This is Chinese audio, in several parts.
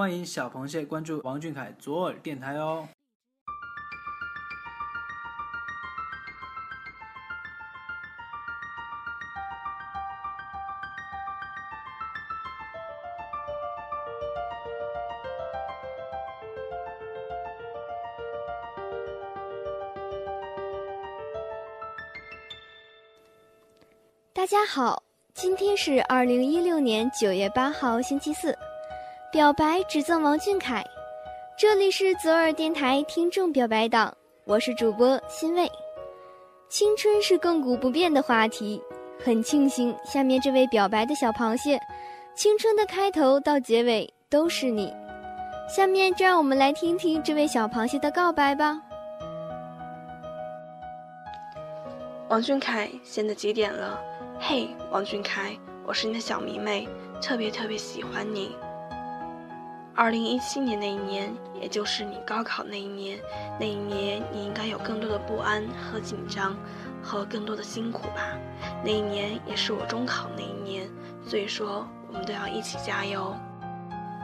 欢迎小螃蟹关注王俊凯左耳电台哦。大家好，今天是二零一六年九月八号，星期四。表白只赠王俊凯，这里是左耳电台听众表白党，我是主播欣慰。青春是亘古不变的话题，很庆幸下面这位表白的小螃蟹，青春的开头到结尾都是你。下面就让我们来听听这位小螃蟹的告白吧。王俊凯，现在几点了？嘿，王俊凯，我是你的小迷妹，特别特别喜欢你。二零一七年那一年，也就是你高考那一年，那一年你应该有更多的不安和紧张，和更多的辛苦吧。那一年也是我中考那一年，所以说我们都要一起加油。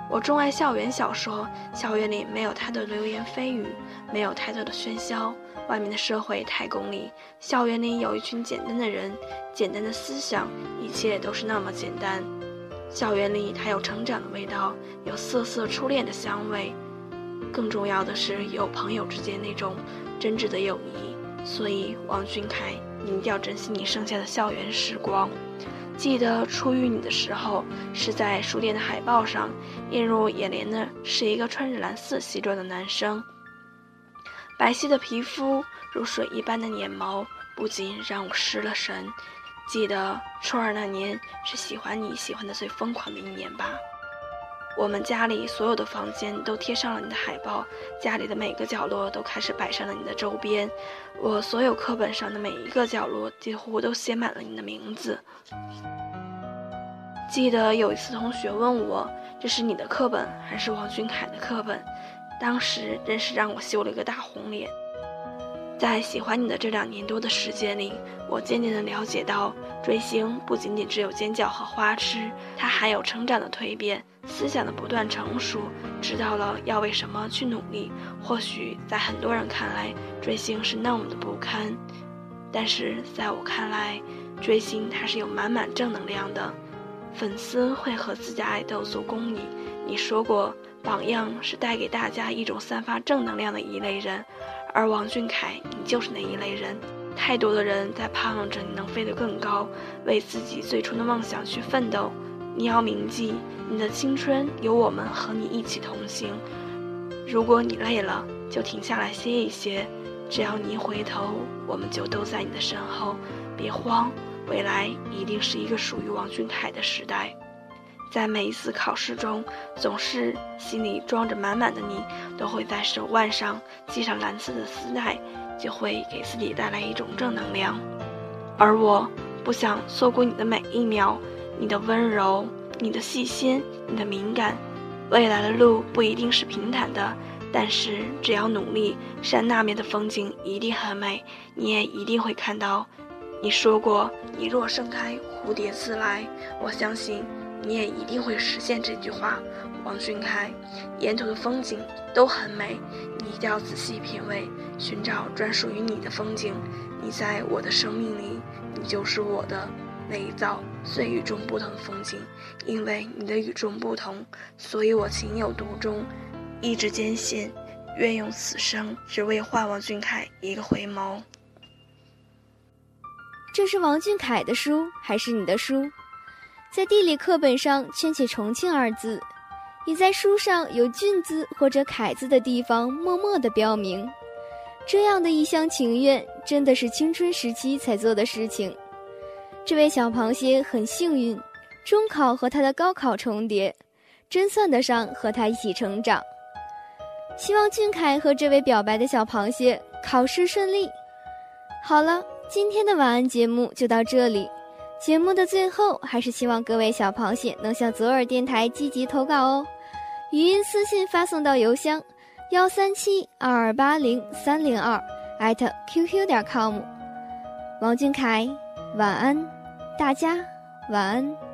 我钟爱校园小说，校园里没有太多的流言蜚语，没有太多的喧嚣。外面的社会太功利，校园里有一群简单的人，简单的思想，一切都是那么简单。校园里它有成长的味道，有涩涩初恋的香味，更重要的是有朋友之间那种真挚的友谊。所以，王俊凯，你一定要珍惜你剩下的校园时光。记得初遇你的时候，是在书店的海报上，映入眼帘的是一个穿着蓝色西装的男生。白皙的皮肤，如水一般的眼眸，不禁让我失了神。记得初二那年是喜欢你喜欢的最疯狂的一年吧？我们家里所有的房间都贴上了你的海报，家里的每个角落都开始摆上了你的周边。我所有课本上的每一个角落几乎都写满了你的名字。记得有一次同学问我，这是你的课本还是王俊凯的课本？当时真是让我羞了一个大红脸。在喜欢你的这两年多的时间里，我渐渐地了解到，追星不仅仅只有尖叫和花痴，它还有成长的蜕变，思想的不断成熟，知道了要为什么去努力。或许在很多人看来，追星是那么的不堪，但是在我看来，追星它是有满满正能量的。粉丝会和自家爱豆做公益，你说过。榜样是带给大家一种散发正能量的一类人，而王俊凯，你就是那一类人。太多的人在盼望着你能飞得更高，为自己最初的梦想去奋斗。你要铭记，你的青春有我们和你一起同行。如果你累了，就停下来歇一歇。只要你一回头，我们就都在你的身后。别慌，未来一定是一个属于王俊凯的时代。在每一次考试中，总是心里装着满满的你，都会在手腕上系上蓝色的丝带，就会给自己带来一种正能量。而我不想错过你的每一秒，你的温柔，你的细心，你的敏感。未来的路不一定是平坦的，但是只要努力，山那面的风景一定很美，你也一定会看到。你说过，你若盛开，蝴蝶自来。我相信。你也一定会实现这句话，王俊凯。沿途的风景都很美，你一定要仔细品味，寻找专属于你的风景。你在我的生命里，你就是我的那一道最与众不同的风景。因为你的与众不同，所以我情有独钟，一直坚信，愿用此生只为换王俊凯一个回眸。这是王俊凯的书，还是你的书？在地理课本上圈起“重庆”二字，也在书上有“俊”字或者“凯”字的地方默默的标明。这样的一厢情愿，真的是青春时期才做的事情。这位小螃蟹很幸运，中考和他的高考重叠，真算得上和他一起成长。希望俊凯和这位表白的小螃蟹考试顺利。好了，今天的晚安节目就到这里。节目的最后，还是希望各位小螃蟹能向左耳电台积极投稿哦。语音私信发送到邮箱幺三七二二八零三零二艾特 qq 点 com。王俊凯，晚安，大家晚安。